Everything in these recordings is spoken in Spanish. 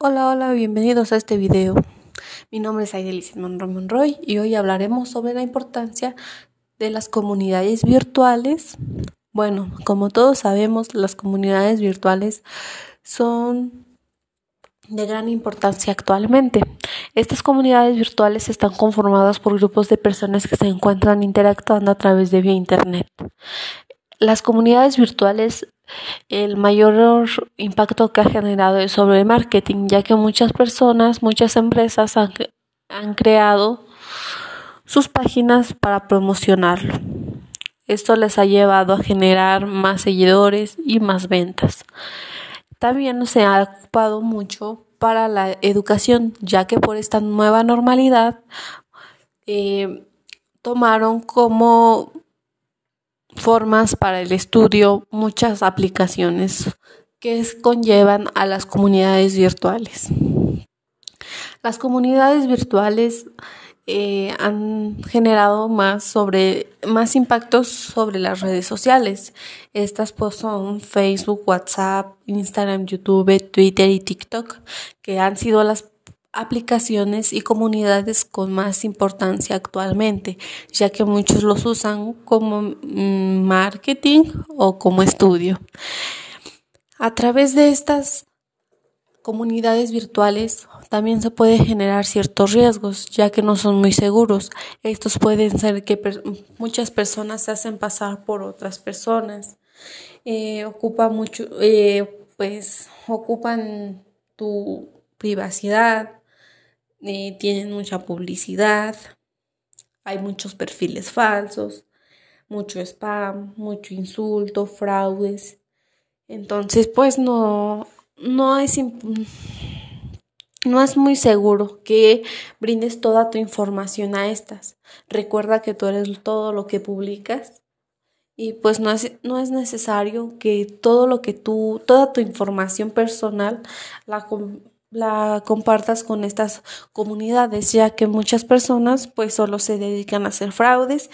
Hola, hola, bienvenidos a este video. Mi nombre es Aidelis Monroy Monroy y hoy hablaremos sobre la importancia de las comunidades virtuales. Bueno, como todos sabemos, las comunidades virtuales son de gran importancia actualmente. Estas comunidades virtuales están conformadas por grupos de personas que se encuentran interactuando a través de vía Internet. Las comunidades virtuales el mayor impacto que ha generado es sobre el marketing, ya que muchas personas, muchas empresas han, han creado sus páginas para promocionarlo. Esto les ha llevado a generar más seguidores y más ventas. También se ha ocupado mucho para la educación, ya que por esta nueva normalidad eh, tomaron como formas para el estudio, muchas aplicaciones que conllevan a las comunidades virtuales. Las comunidades virtuales eh, han generado más sobre más impactos sobre las redes sociales. Estas pues son Facebook, WhatsApp, Instagram, YouTube, Twitter y TikTok, que han sido las aplicaciones y comunidades con más importancia actualmente, ya que muchos los usan como mm, marketing o como estudio. A través de estas comunidades virtuales también se puede generar ciertos riesgos, ya que no son muy seguros. Estos pueden ser que muchas personas se hacen pasar por otras personas, eh, mucho, eh, pues ocupan tu privacidad, tienen mucha publicidad, hay muchos perfiles falsos, mucho spam, mucho insulto, fraudes. Entonces, pues no, no es, no es muy seguro que brindes toda tu información a estas. Recuerda que tú eres todo lo que publicas y pues no es, no es necesario que todo lo que tú, toda tu información personal la la compartas con estas comunidades, ya que muchas personas pues solo se dedican a hacer fraudes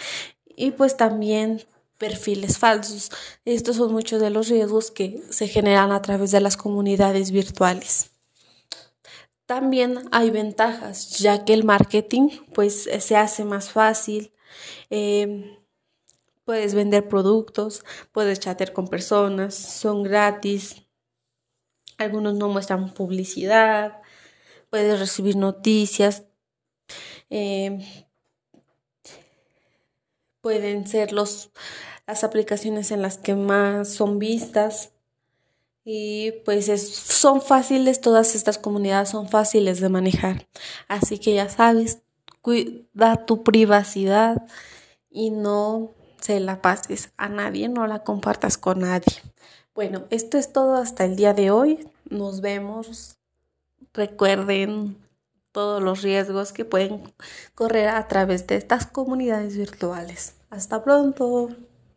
y pues también perfiles falsos. Estos son muchos de los riesgos que se generan a través de las comunidades virtuales. También hay ventajas, ya que el marketing pues se hace más fácil. Eh, puedes vender productos, puedes chatear con personas, son gratis, algunos no muestran publicidad, puedes recibir noticias, eh, pueden ser los, las aplicaciones en las que más son vistas y pues son fáciles, todas estas comunidades son fáciles de manejar. Así que ya sabes, cuida tu privacidad y no se la pases a nadie, no la compartas con nadie. Bueno, esto es todo hasta el día de hoy. Nos vemos. Recuerden todos los riesgos que pueden correr a través de estas comunidades virtuales. Hasta pronto.